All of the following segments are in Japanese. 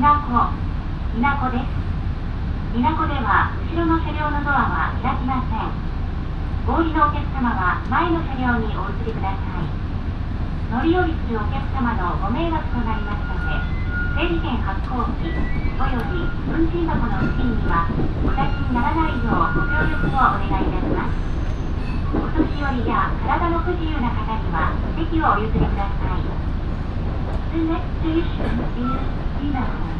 みなこみなこです。みなこでは後ろの車両のドアは開きません合理のお客様は前の車両にお移りください乗り降りするお客様のご迷惑となりますので整理券発行機および運賃箱の付近にはお立ちにならないようご協力をお願いいたします。お年寄りや体の不自由な方には席をお譲りください The next station is Inaho.「ア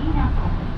Inako.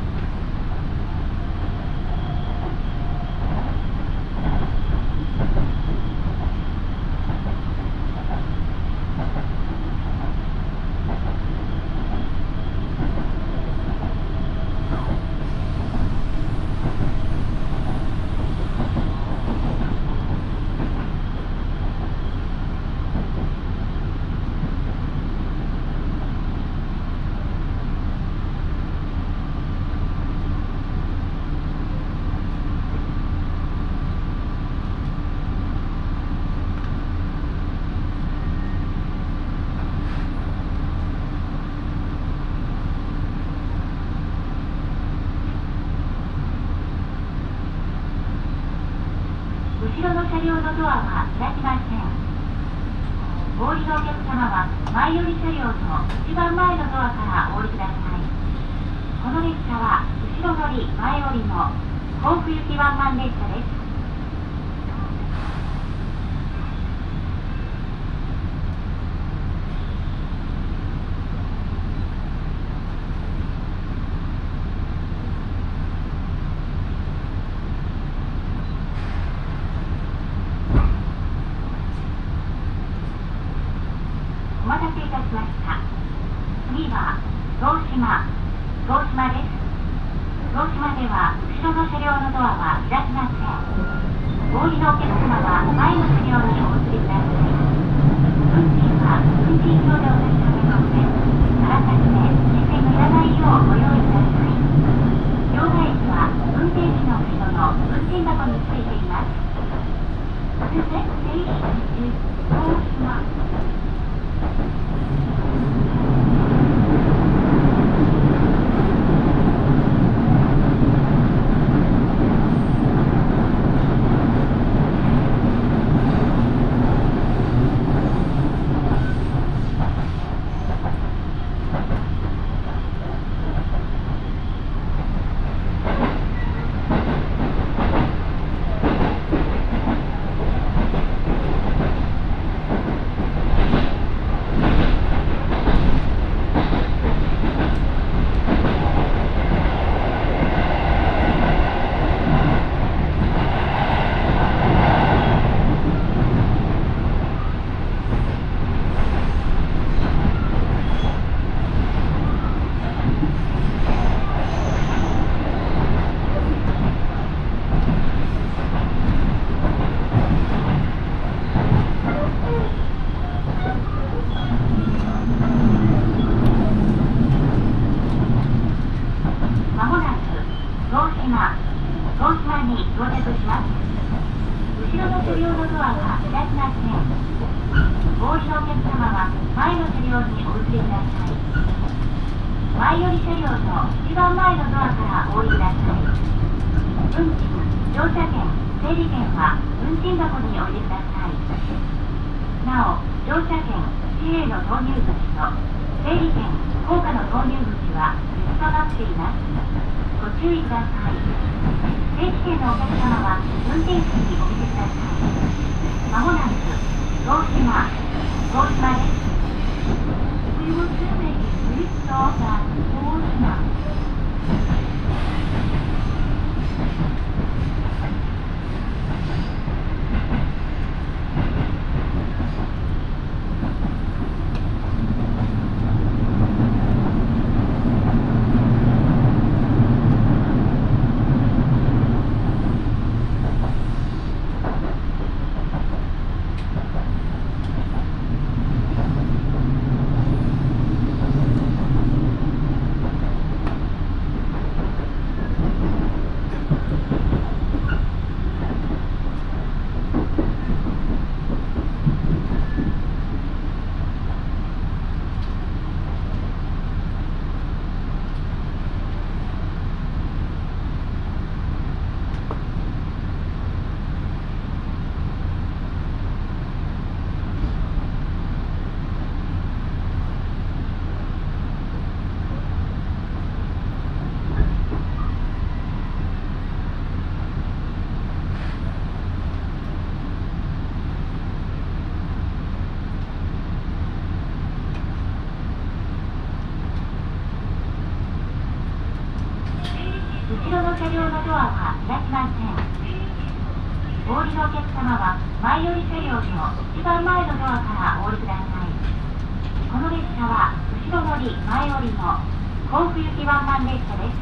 り前降りの甲府行きワンマン列車です。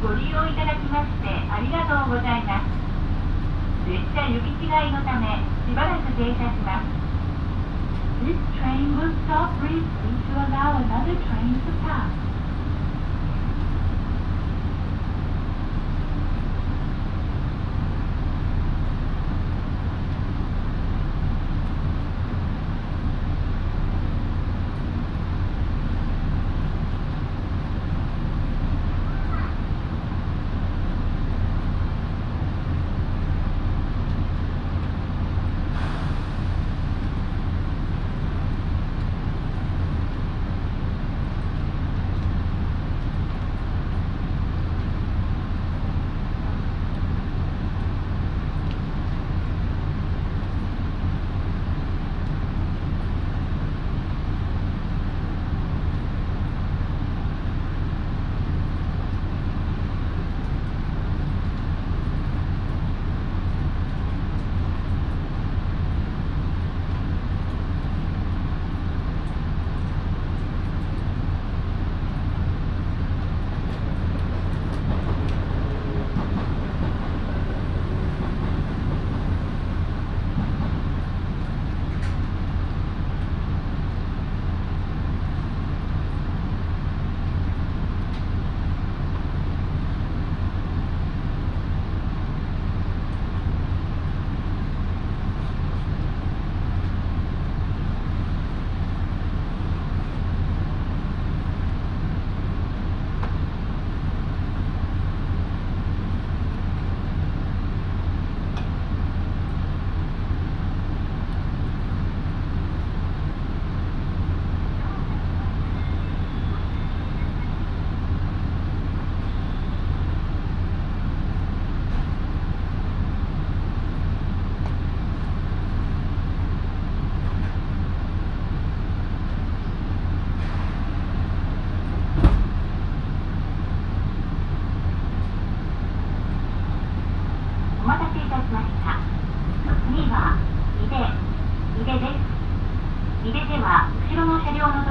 ご利用いただきましてありがとうございます。列車行き違いのためしばらく停車します。This train will stop briefly to allow another train to pass.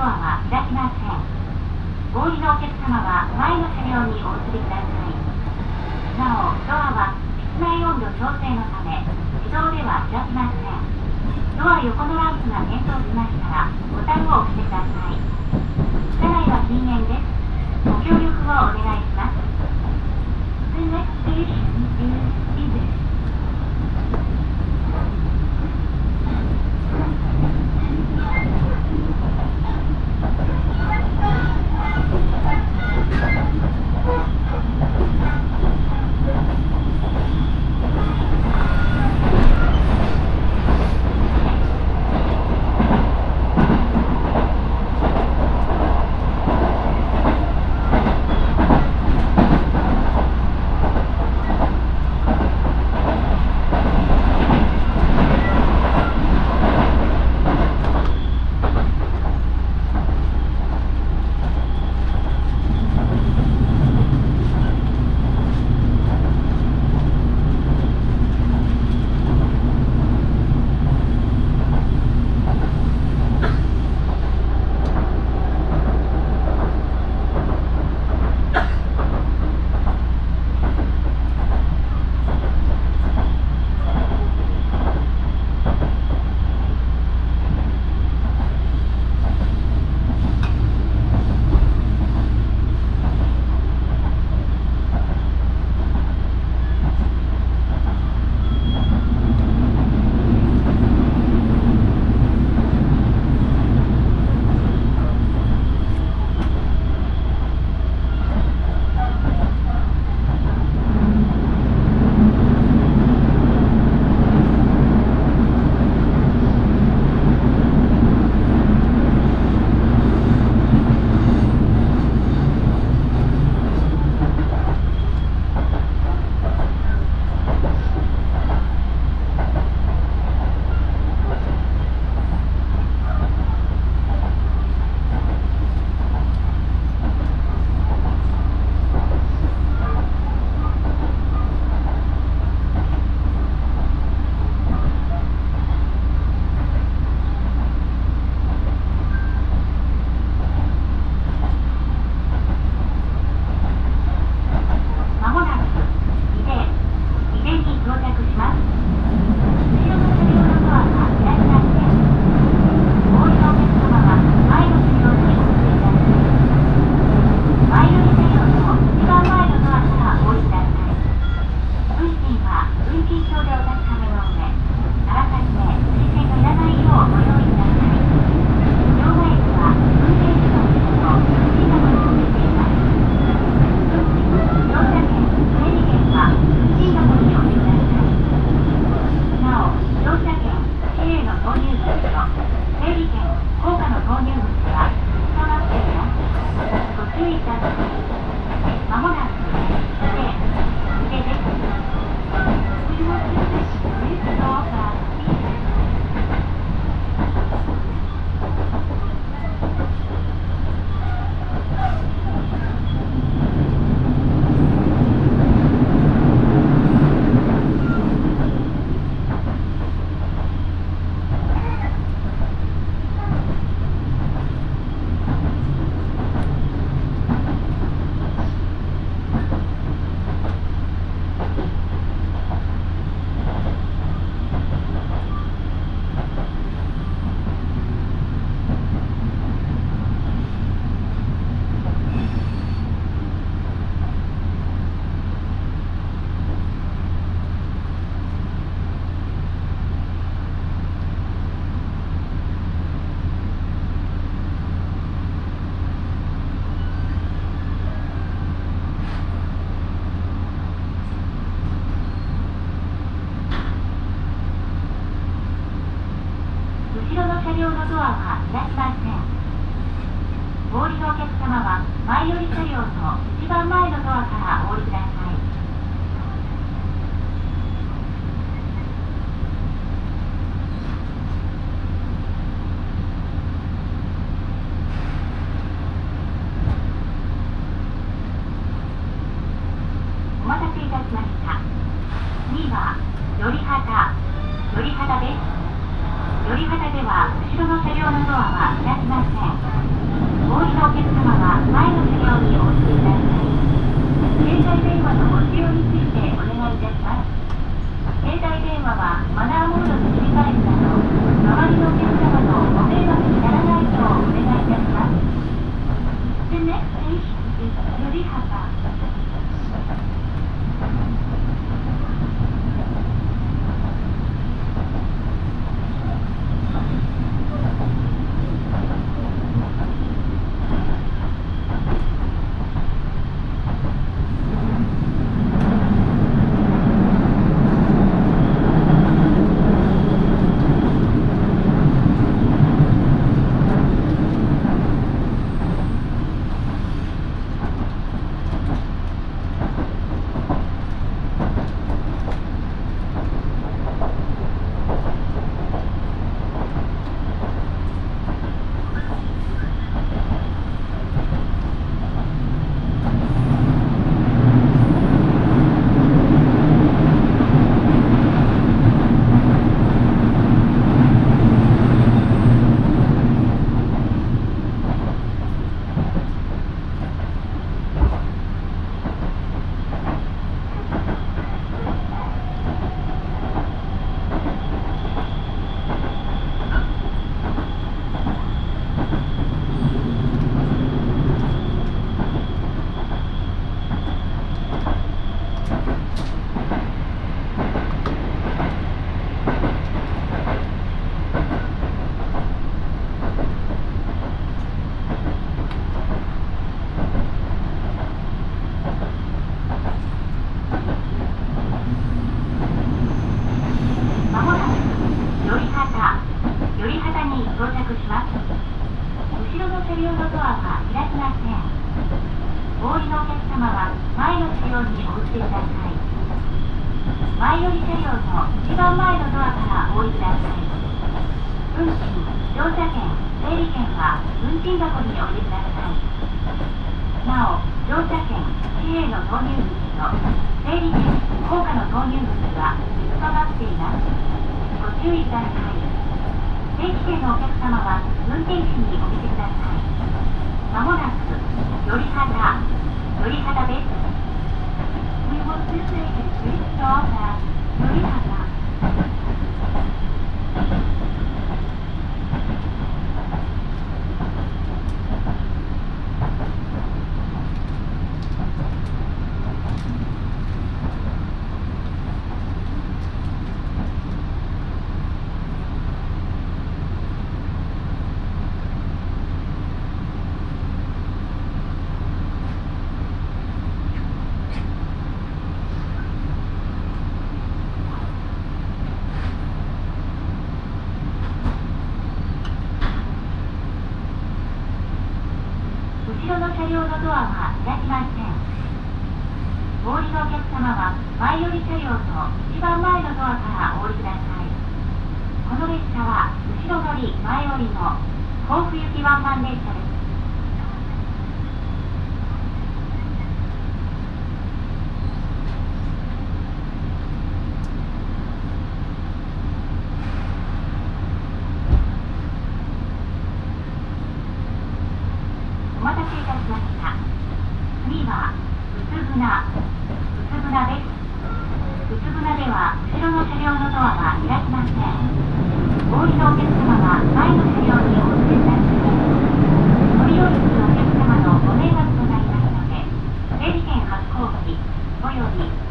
は開きません。お降りのお客様は前の車両にお移りください。なおドアは室内温度調整のため自動では開きません。ドア横のランプが点灯しましたらボタンを押してください。車内は禁煙です。ご協力をお願いします。The next station is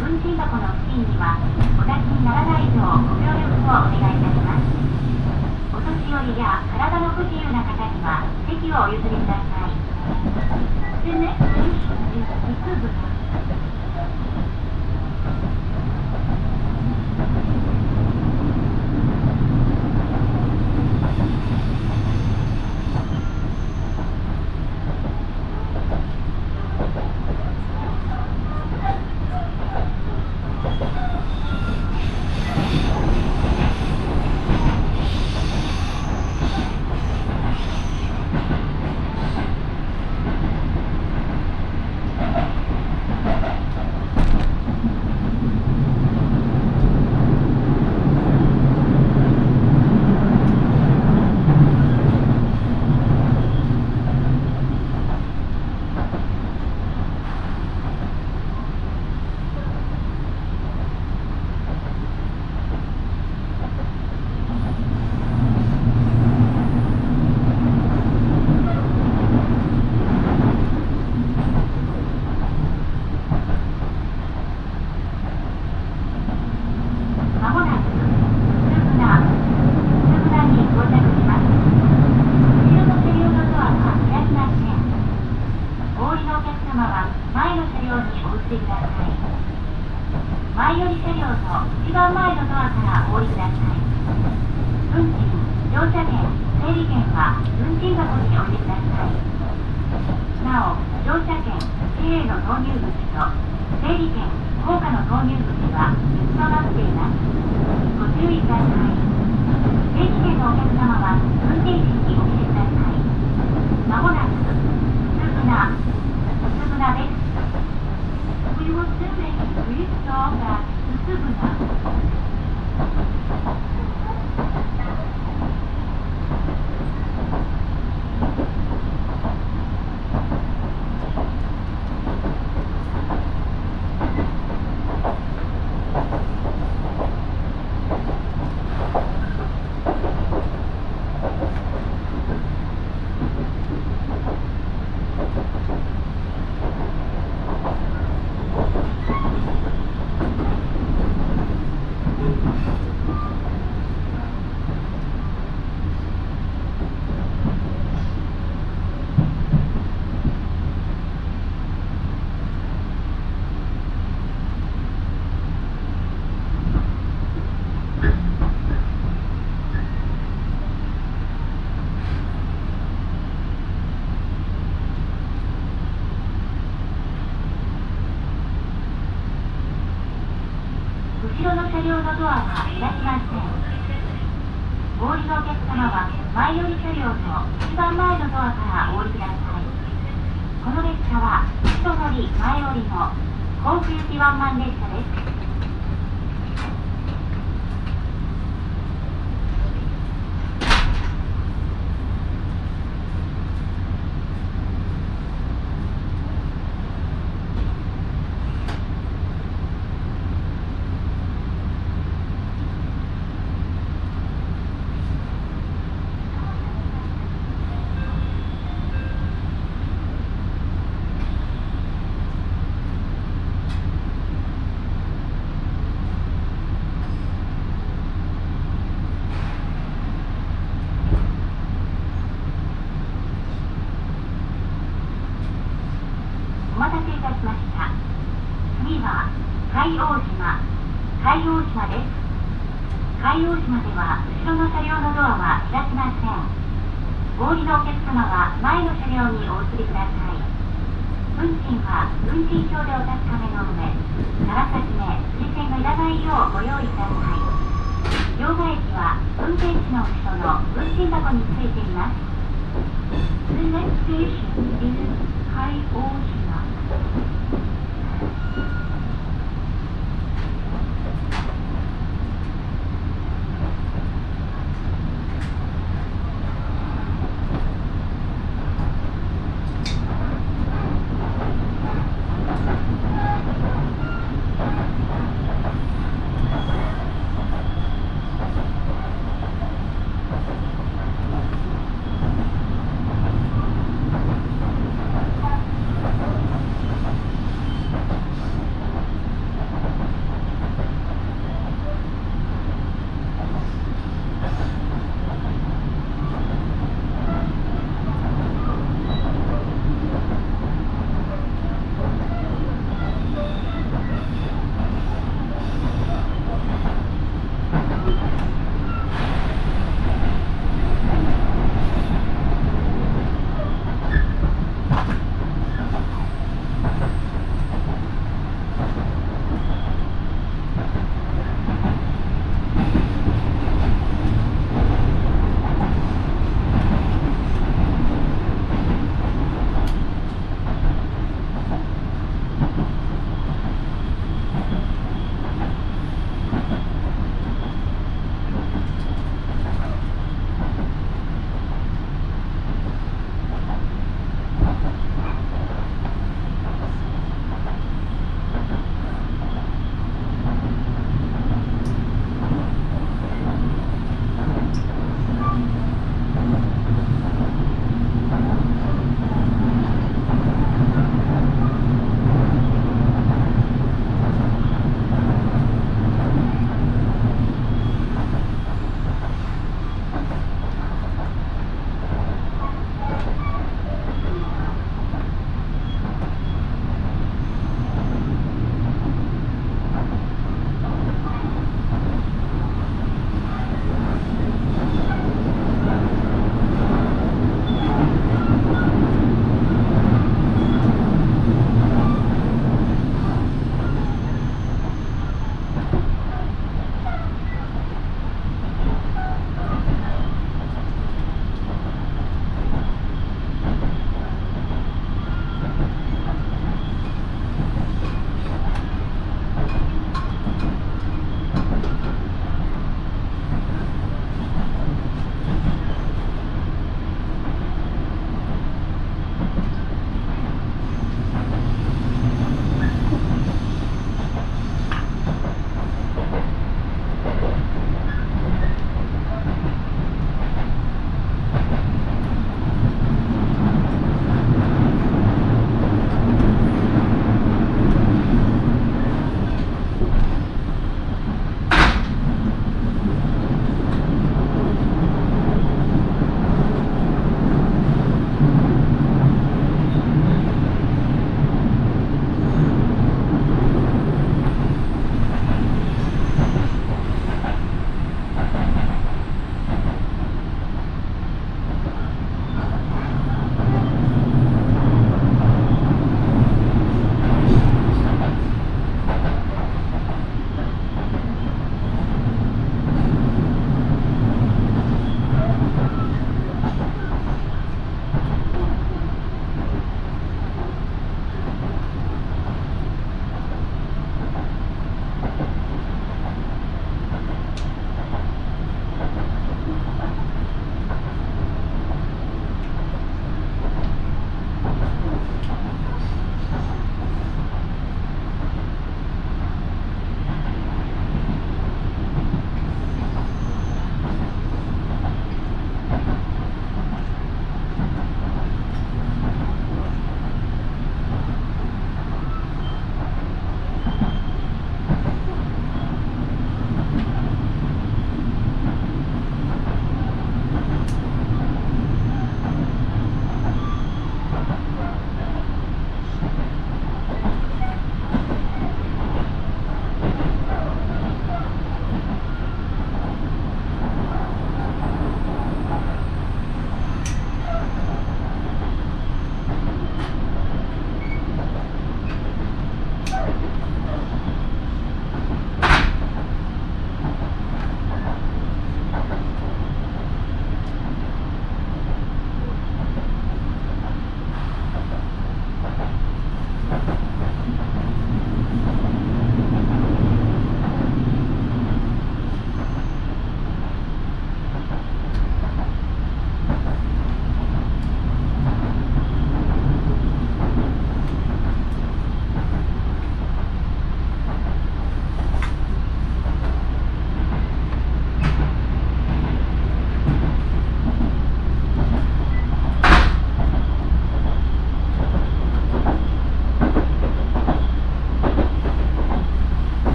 運賃箱の付近にはお立ちにならないようご協力をお願いいたします。お年寄りや体の不自由な方には席をお譲りくださいでね甲府待たせいたしました。次は海王島。海王島です。海王島では後ろの車両のドアは開きません。お降りのお客様は前の車両にお移りください。運賃は運賃表でお確かめの上あらかじめ推薦がいらないようご用意ください。両替機は運転士の後ろの運賃箱についています。The next station is 海王 Thank you.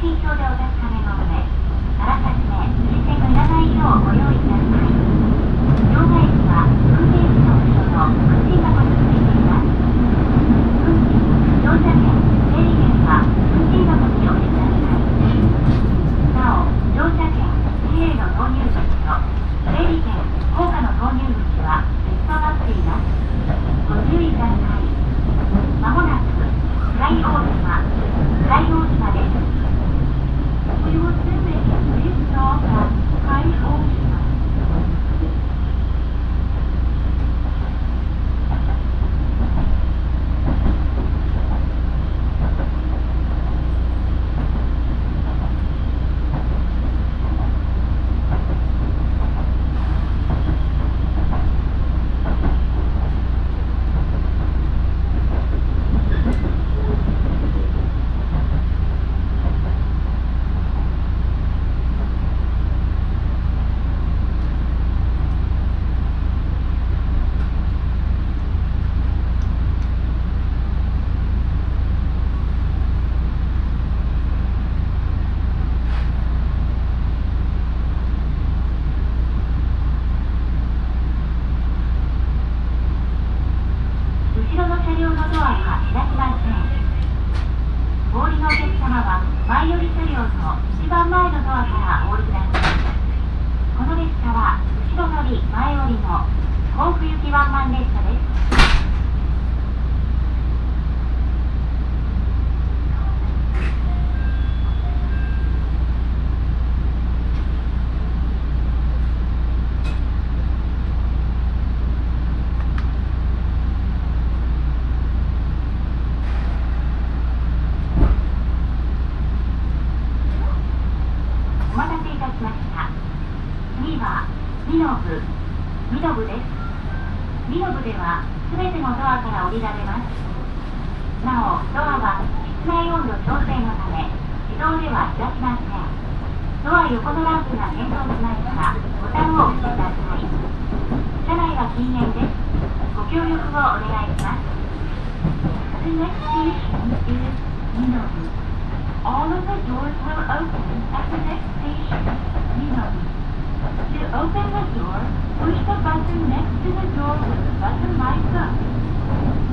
信証でお確かめのめ next station is Minami. All of the doors will open at the next station, Minami. To open the door, push the button next to the door when the button lights up.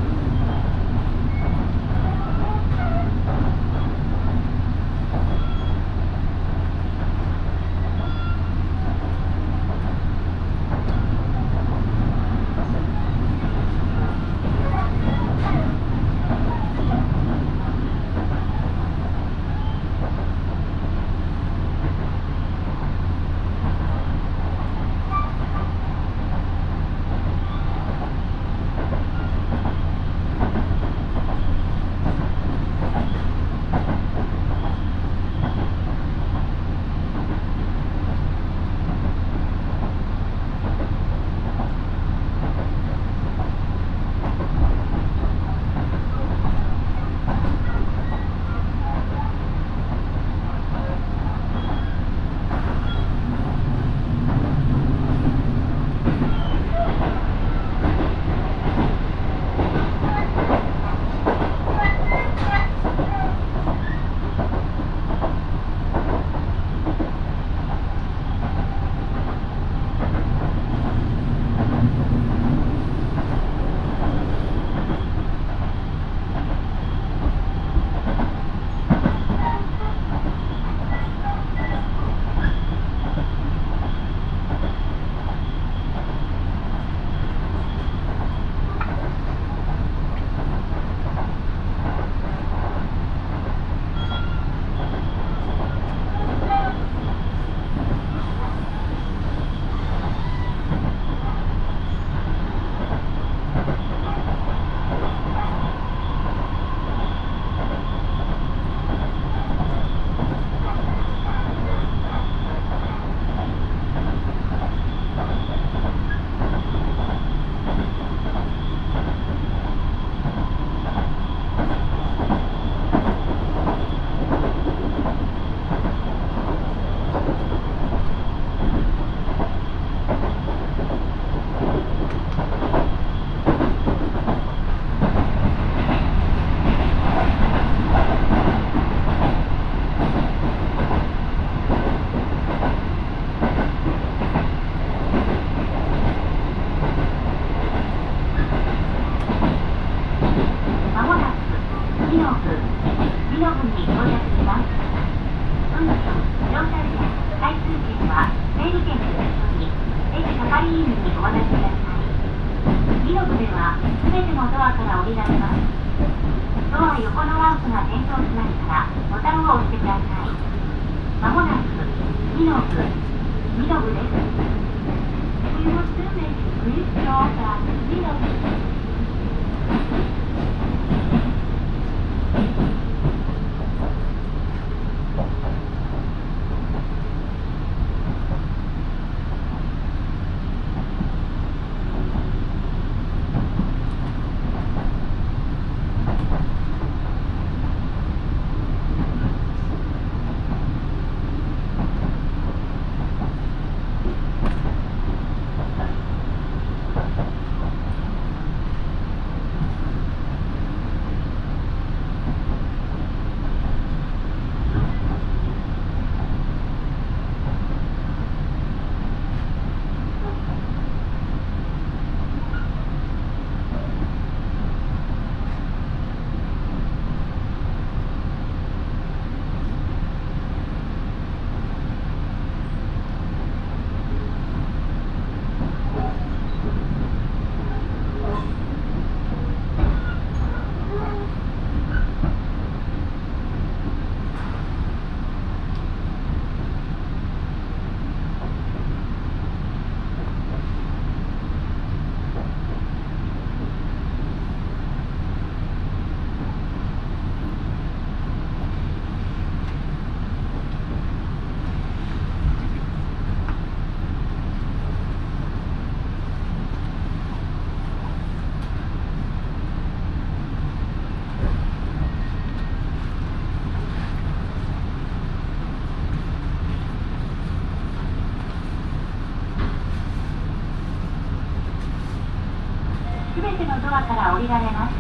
ドアから降りられます。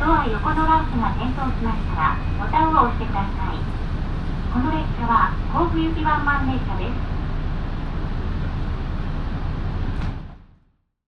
ドア横のランプが点灯しましたら、ボタンを押してください。この列車は甲府行きワンマン列車。